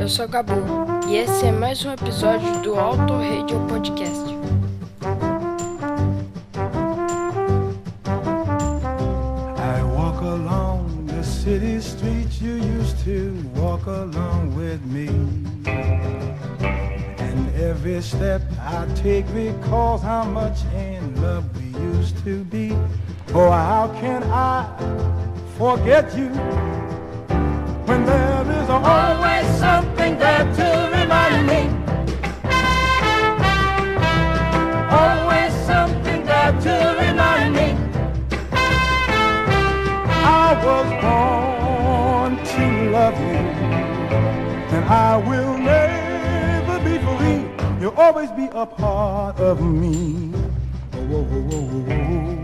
Eu sou Gabu e esse é mais um episódio do Auto Radio Podcast. I walk along the city streets you used to walk along with me. And every step I take recalls how much in love we used to be. Oh, how can I forget you when there is something there to remind me? Always something there to remind me. I was born to love you, and I will never be free. You'll always be a part of me. Oh, oh, oh,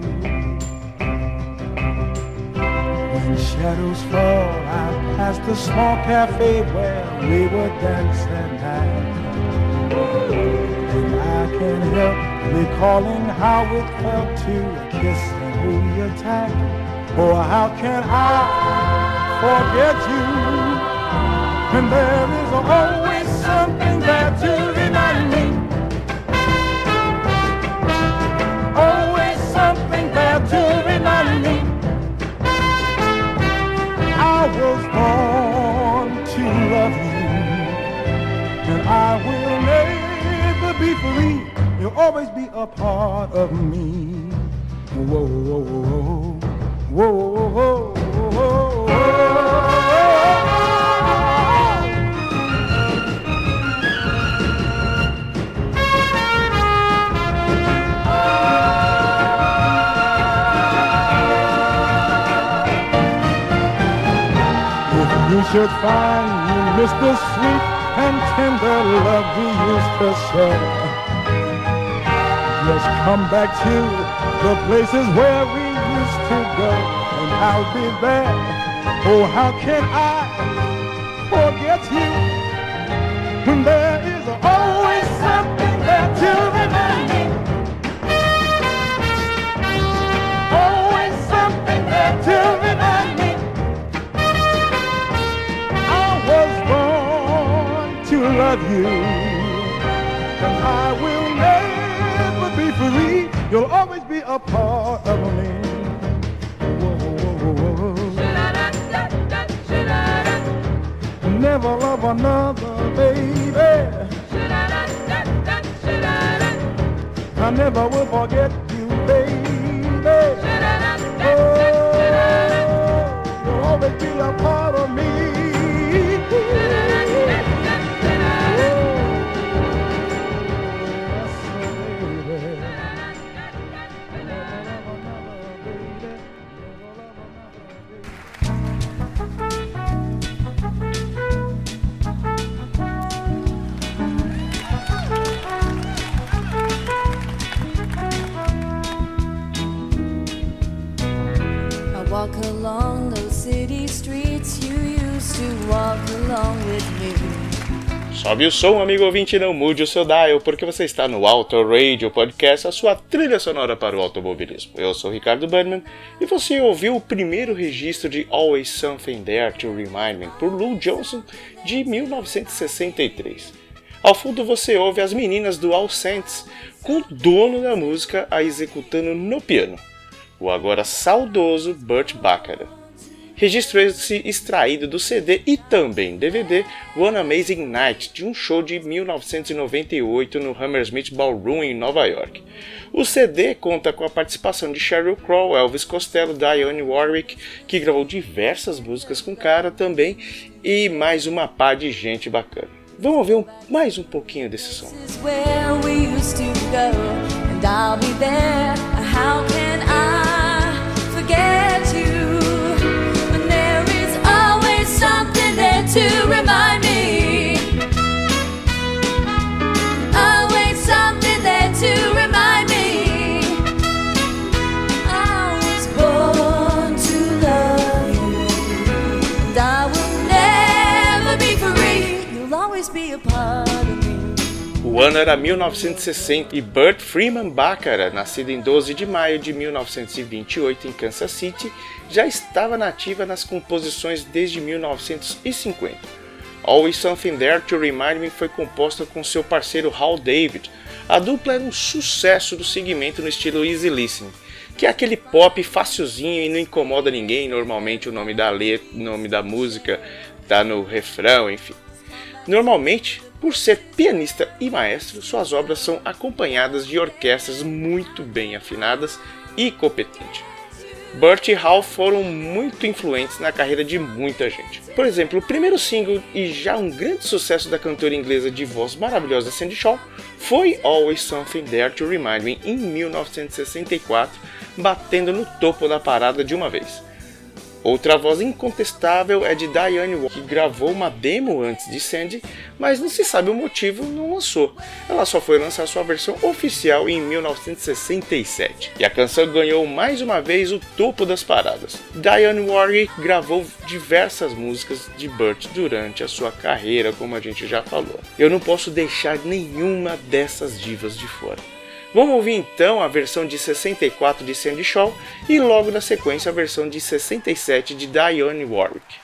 shadows fall, I pass the small cafe where we would dance at night. And I can't help recalling how it felt to kiss and hold you tight. Oh, how can I forget you when there is always something there free. You'll always be a part of me. Whoa, whoa, whoa, whoa, whoa, whoa, whoa, whoa. You should find you miss the sweet and tender love we used to share, just come back to the places where we used to go, and I'll be there. Oh, how can I forget you when there is always something there to remind me? Always something there to remind me. I was born to love you, and I will. You'll always be a part of me. Whoa, whoa, whoa. Never love another, baby. I never will forget Sobe o som, amigo ouvinte, não mude o seu dial, porque você está no Auto Radio Podcast, a sua trilha sonora para o automobilismo. Eu sou Ricardo Burnman e você ouviu o primeiro registro de Always Something There to Remind Me por Lou Johnson de 1963. Ao fundo você ouve as meninas do All Saints com o dono da música a executando no piano, o agora saudoso Burt Bacharach. Registro esse extraído do CD e também DVD One Amazing Night, de um show de 1998 no Hammersmith Ballroom em Nova York. O CD conta com a participação de Sheryl Crow, Elvis Costello, Dionne Warwick, que gravou diversas músicas com cara também, e mais uma pá de gente bacana. Vamos ouvir um- mais um pouquinho desse som. I'll be there. How can I forget you? To remind me. Ano era 1960 e Burt Freeman Bacharach, nascido em 12 de maio de 1928 em Kansas City, já estava nativa nas composições desde 1950. Always Something There to Remind Me foi composta com seu parceiro Hal David. A dupla era um sucesso do segmento no estilo easy listening, que é aquele pop facilzinho e não incomoda ninguém. Normalmente o nome da letra, nome da música tá no refrão, enfim. Normalmente, por ser pianista e maestro, suas obras são acompanhadas de orquestras muito bem afinadas e competentes. Burt e Hal foram muito influentes na carreira de muita gente. Por exemplo, o primeiro single e já um grande sucesso da cantora inglesa de voz maravilhosa Sandy Shaw foi Always Something There to Remind Me em 1964, batendo no topo da parada de uma vez. Outra voz incontestável é de Diane Warren, que gravou uma demo antes de Sandy, mas não se sabe o motivo, não lançou. Ela só foi lançar sua versão oficial em 1967. E a canção ganhou mais uma vez o topo das paradas. Diane Warren gravou diversas músicas de Burt durante a sua carreira, como a gente já falou. Eu não posso deixar nenhuma dessas divas de fora. Vamos ouvir então a versão de 64 de Sandy Shaw e logo na sequência a versão de 67 de Dionne Warwick.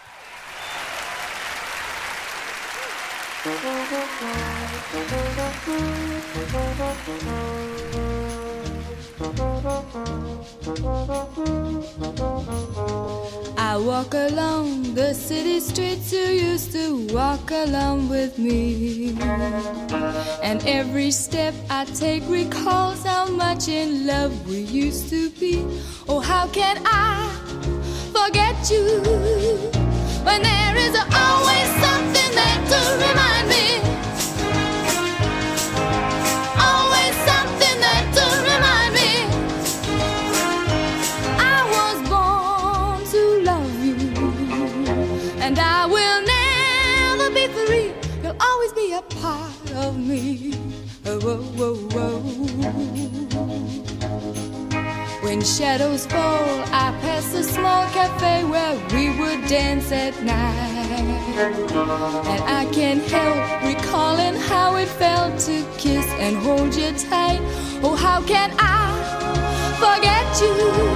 I walk along the city streets you used to walk along with me. And every step I take recalls how much in love we used to be. Oh, how can I forget you when there is always something there to remind me? When shadows fall, I pass a small cafe where we would dance at night. And I can't help recalling how it felt to kiss and hold you tight. Oh, how can I forget you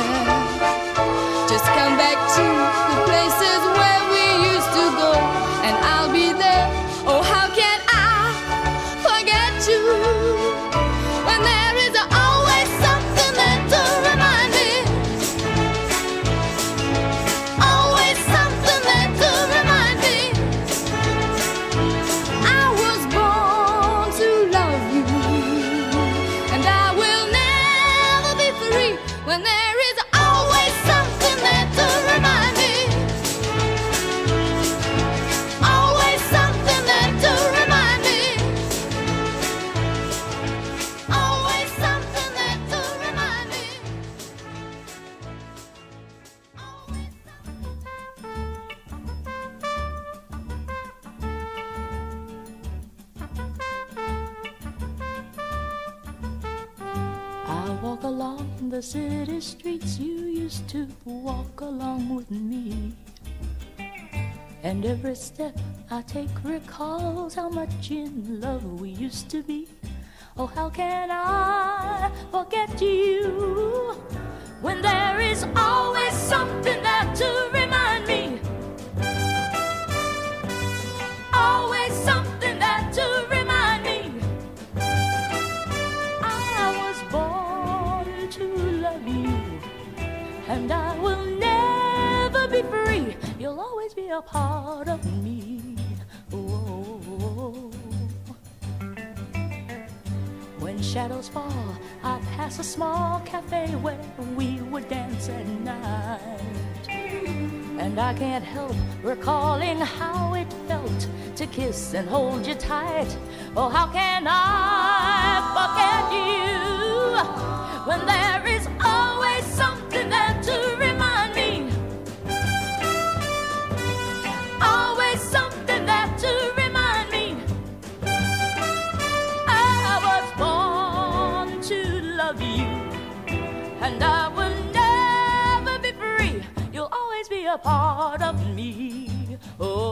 And every step I take recalls how much in love we used to be. Oh, how can I forget you when there is always something there to remind me? A part of me. When shadows fall, I pass a small cafe where we would dance at night. And I can't help recalling how it felt to kiss and hold you tight. Oh, how can I forget you when there is part of me. Oh,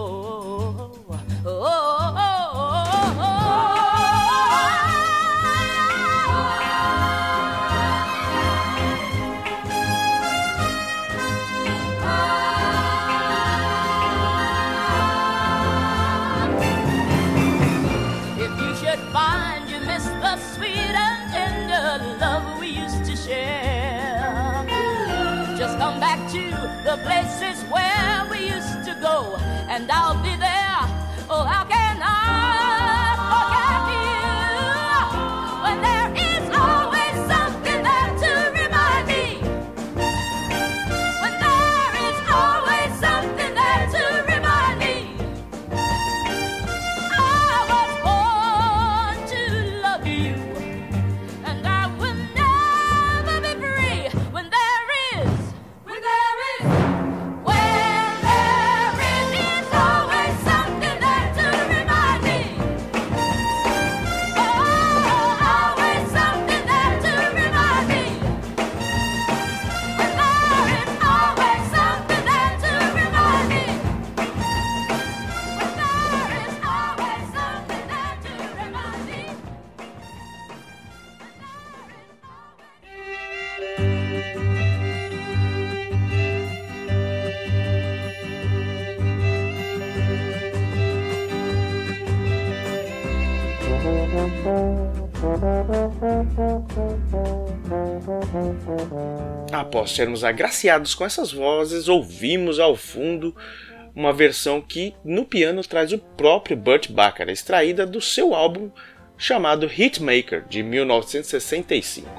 Após sermos agraciados com essas vozes, ouvimos ao fundo uma versão que no piano traz o próprio Burt Bacharach, extraída do seu álbum chamado Hitmaker, de 1965.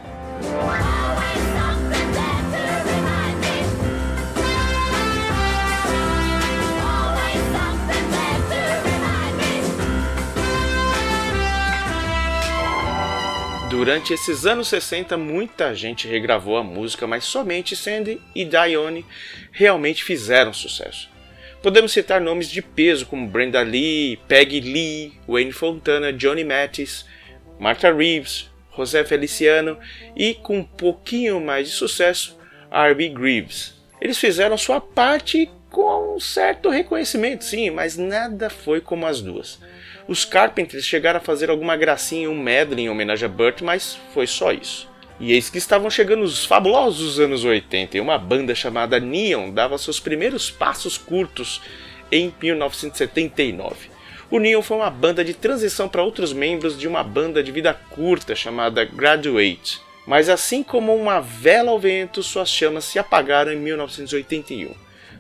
Durante esses anos 60, muita gente regravou a música, mas somente Sandy e Dione realmente fizeram sucesso. Podemos citar nomes de peso como Brenda Lee, Peggy Lee, Wayne Fontana, Johnny Mathis, Martha Reeves, José Feliciano e, com um pouquinho mais de sucesso, R.B. Greaves. Eles fizeram sua parte com um certo reconhecimento, sim, mas nada foi como as duas. Os Carpenters chegaram a fazer alguma gracinha em um medley em homenagem a Burt, mas foi só isso. E eis que estavam chegando os fabulosos anos 80 e uma banda chamada Neon dava seus primeiros passos curtos em 1979. O Neon foi uma banda de transição para outros membros de uma banda de vida curta chamada Graduate. Mas assim como uma vela ao vento, suas chamas se apagaram em 1981,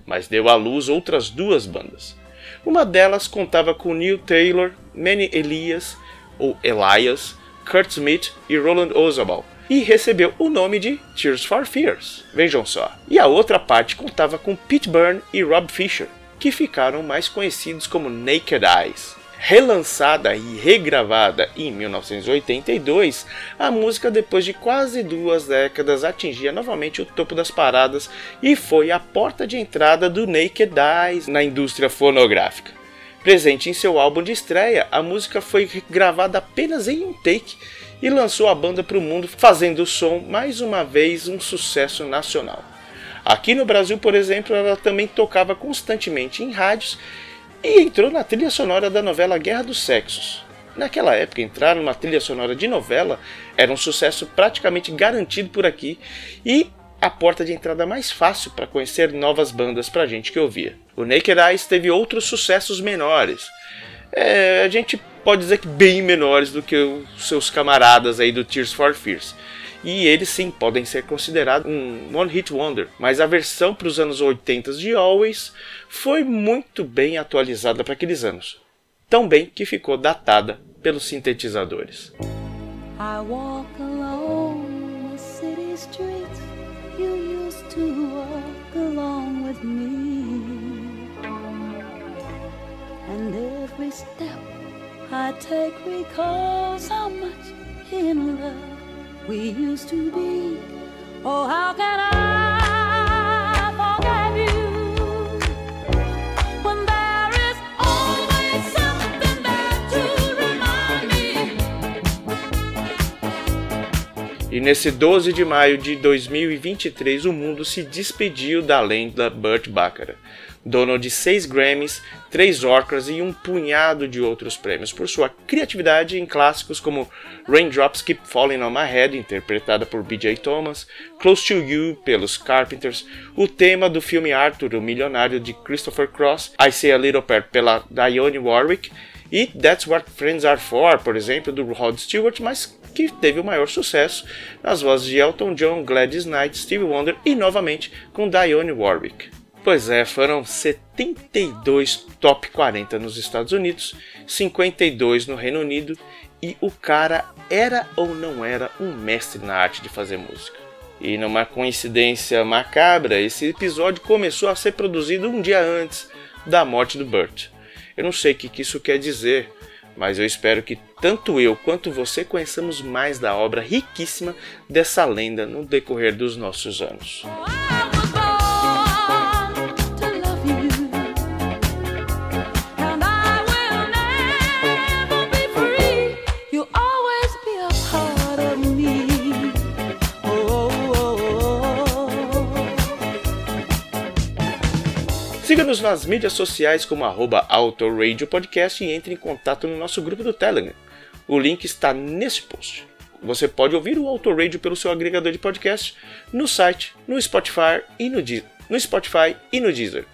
mas deu à luz outras duas bandas. Uma delas contava com Neil Taylor, Manny Elias, ou Elias, Kurt Smith e Roland Orzabal, e recebeu o nome de Tears for Fears. Vejam só. E a outra parte contava com Pete Byrne e Rob Fisher, que ficaram mais conhecidos como Naked Eyes. Relançada e regravada em 1982, a música, depois de quase duas décadas, atingia novamente o topo das paradas e foi a porta de entrada do Naked Eyes na indústria fonográfica. Presente em seu álbum de estreia, a música foi gravada apenas em um take e lançou a banda para o mundo, fazendo o som mais uma vez um sucesso nacional. Aqui no Brasil, por exemplo, ela também tocava constantemente em rádios e entrou na trilha sonora da novela Guerra dos Sexos. Naquela época, entrar numa trilha sonora de novela era um sucesso praticamente garantido por aqui e a porta de entrada mais fácil para conhecer novas bandas para gente que ouvia. O Naked Eyes teve outros sucessos menores. É, a gente pode dizer que bem menores do que os seus camaradas aí do Tears for Fears. E eles sim podem ser considerados um One Hit Wonder, mas a versão para os anos 80 de Always foi muito bem atualizada para aqueles anos. Tão bem que ficou datada pelos sintetizadores. I take recalls how much in love we used to be. Oh, how can I? E nesse 12 de maio de 2023, o mundo se despediu da lenda Burt Bacharach, dono de seis Grammys, três Oscars e um punhado de outros prêmios por sua criatividade em clássicos como Raindrops Keep Falling on My Head, interpretada por B.J. Thomas, Close to You pelos Carpenters, o tema do filme Arthur, o Milionário de Christopher Cross, I Say a Little Prayer pela Dionne Warwick e That's What Friends Are For, por exemplo, do Rod Stewart, mas que teve o maior sucesso nas vozes de Elton John, Gladys Knight, Stevie Wonder e novamente com Dionne Warwick. Pois é, foram 72 top 40 nos Estados Unidos, 52 no Reino Unido e o cara era ou não era um mestre na arte de fazer música. E numa coincidência macabra, esse episódio começou a ser produzido um dia antes da morte do Burt. Eu não sei o que isso quer dizer, mas eu espero que tanto eu quanto você conheçamos mais da obra riquíssima dessa lenda no decorrer dos nossos anos. Siga-nos nas mídias sociais como arroba Podcast e entre em contato no nosso grupo do Telegram. O link está nesse post. Você pode ouvir o Autoradio pelo seu agregador de podcast no site, no Spotify e no, Deez- no Spotify e no Deezer.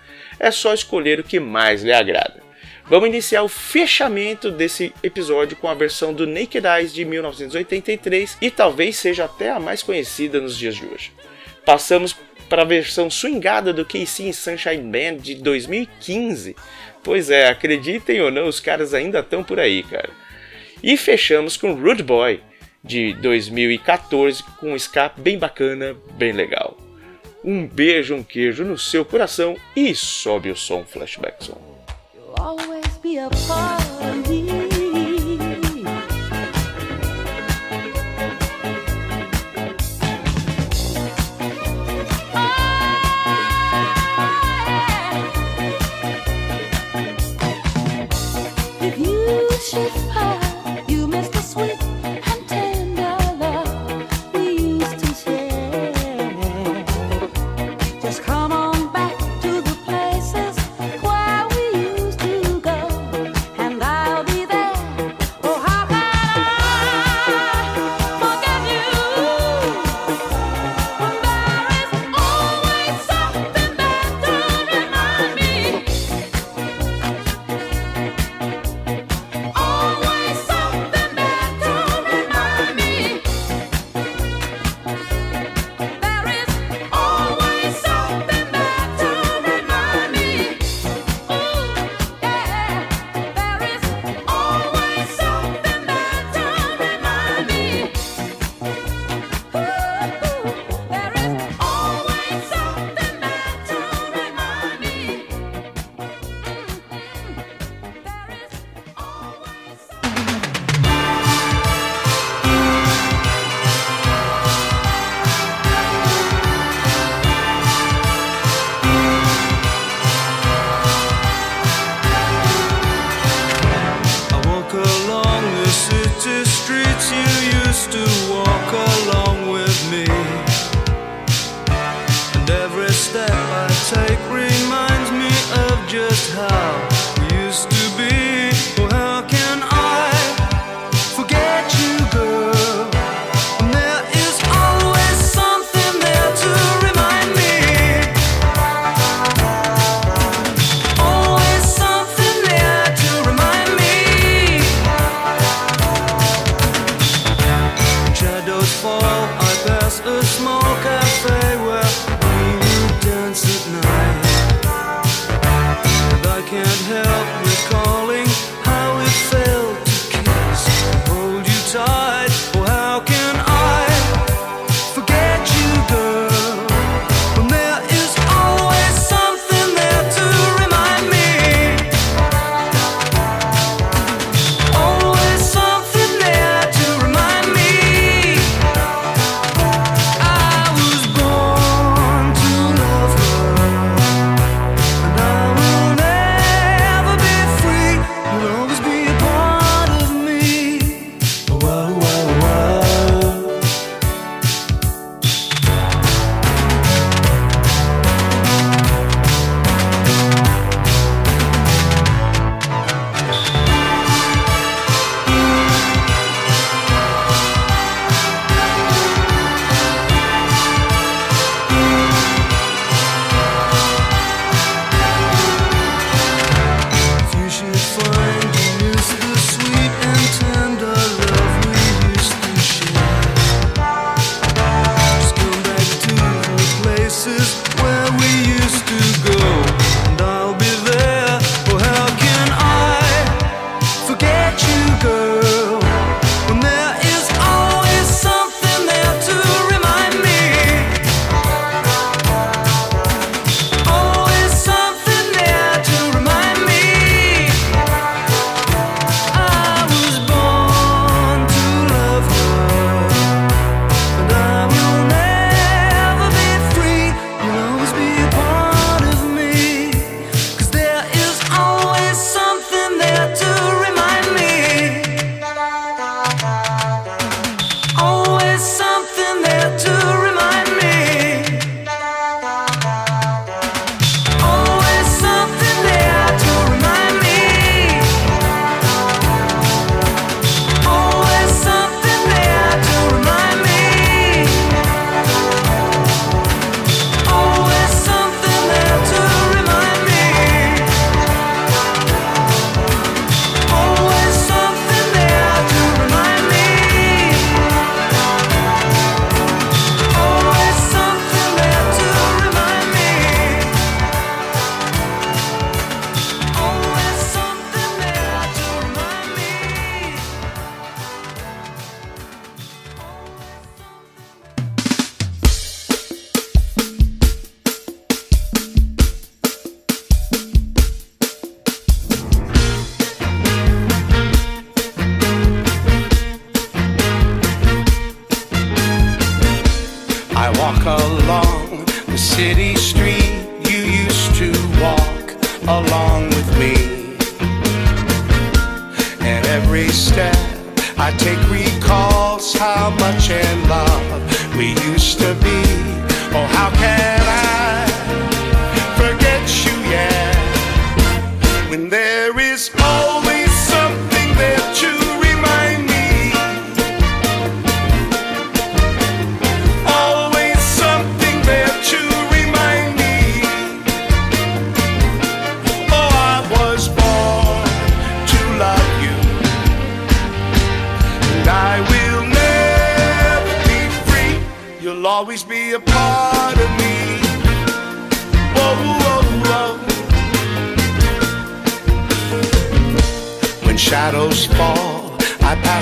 É só escolher o que mais lhe agrada. Vamos iniciar o fechamento desse episódio com a versão do Naked Eyes de 1983 e talvez seja até a mais conhecida nos dias de hoje. Passamos para a versão swingada do KC Sunshine Band de 2015. Pois é, acreditem ou não, os caras ainda estão por aí, cara. E fechamos com Rude Boy de 2014 com um ska bem bacana, bem legal. Um beijo, um queijo no seu coração e sobe o som Flashback Song.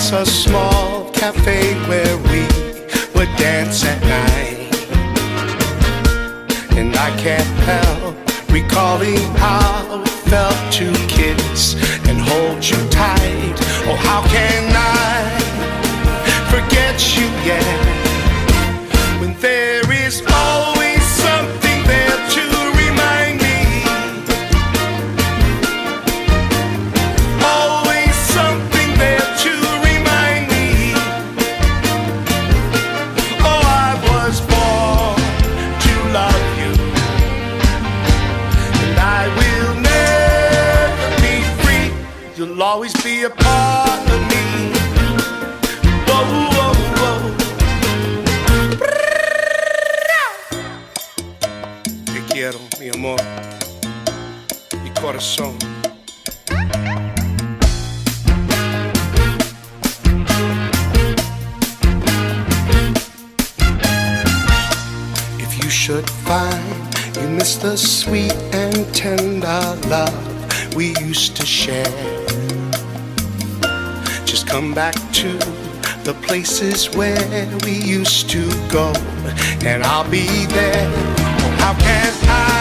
So small. to share. Just come back to the places where we used to go, and I'll be there. How can I?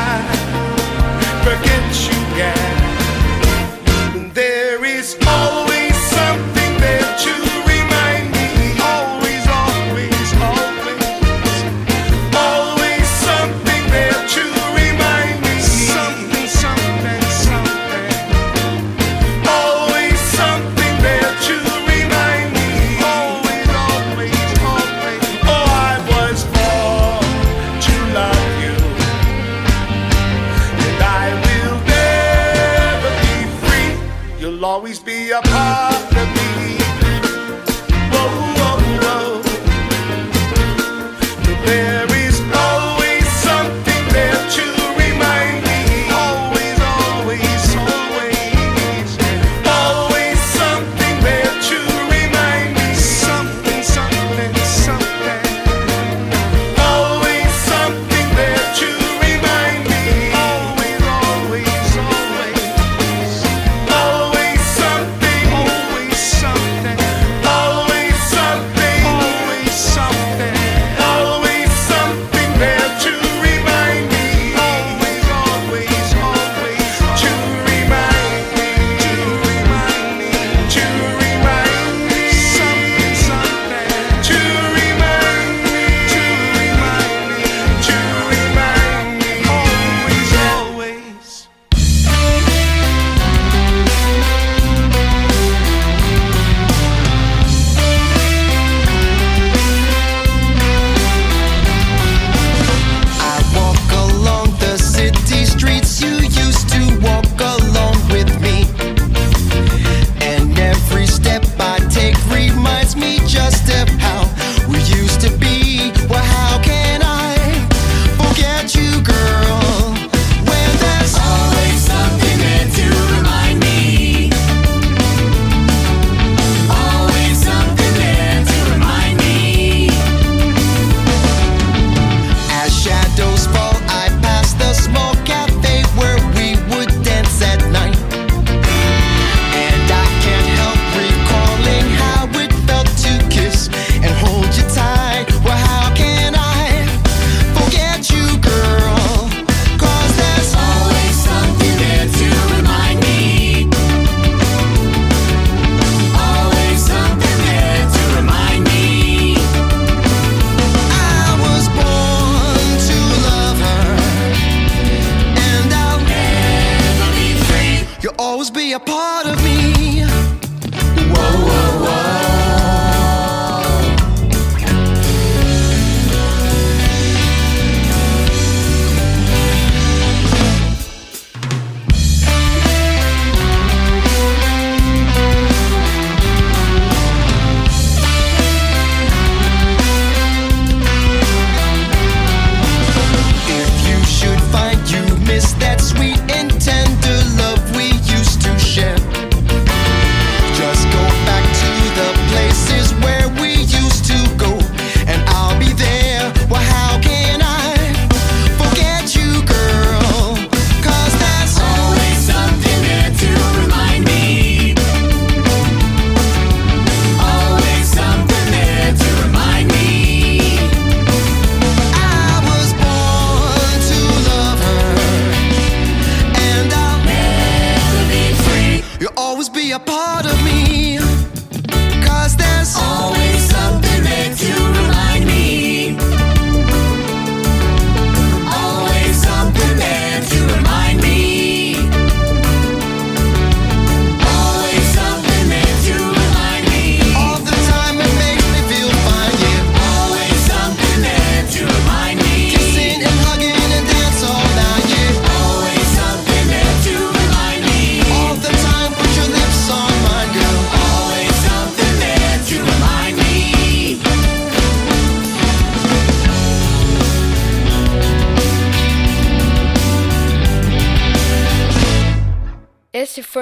always be a part of me.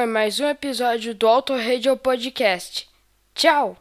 Foi mais um episódio do Auto Radio Podcast. Tchau!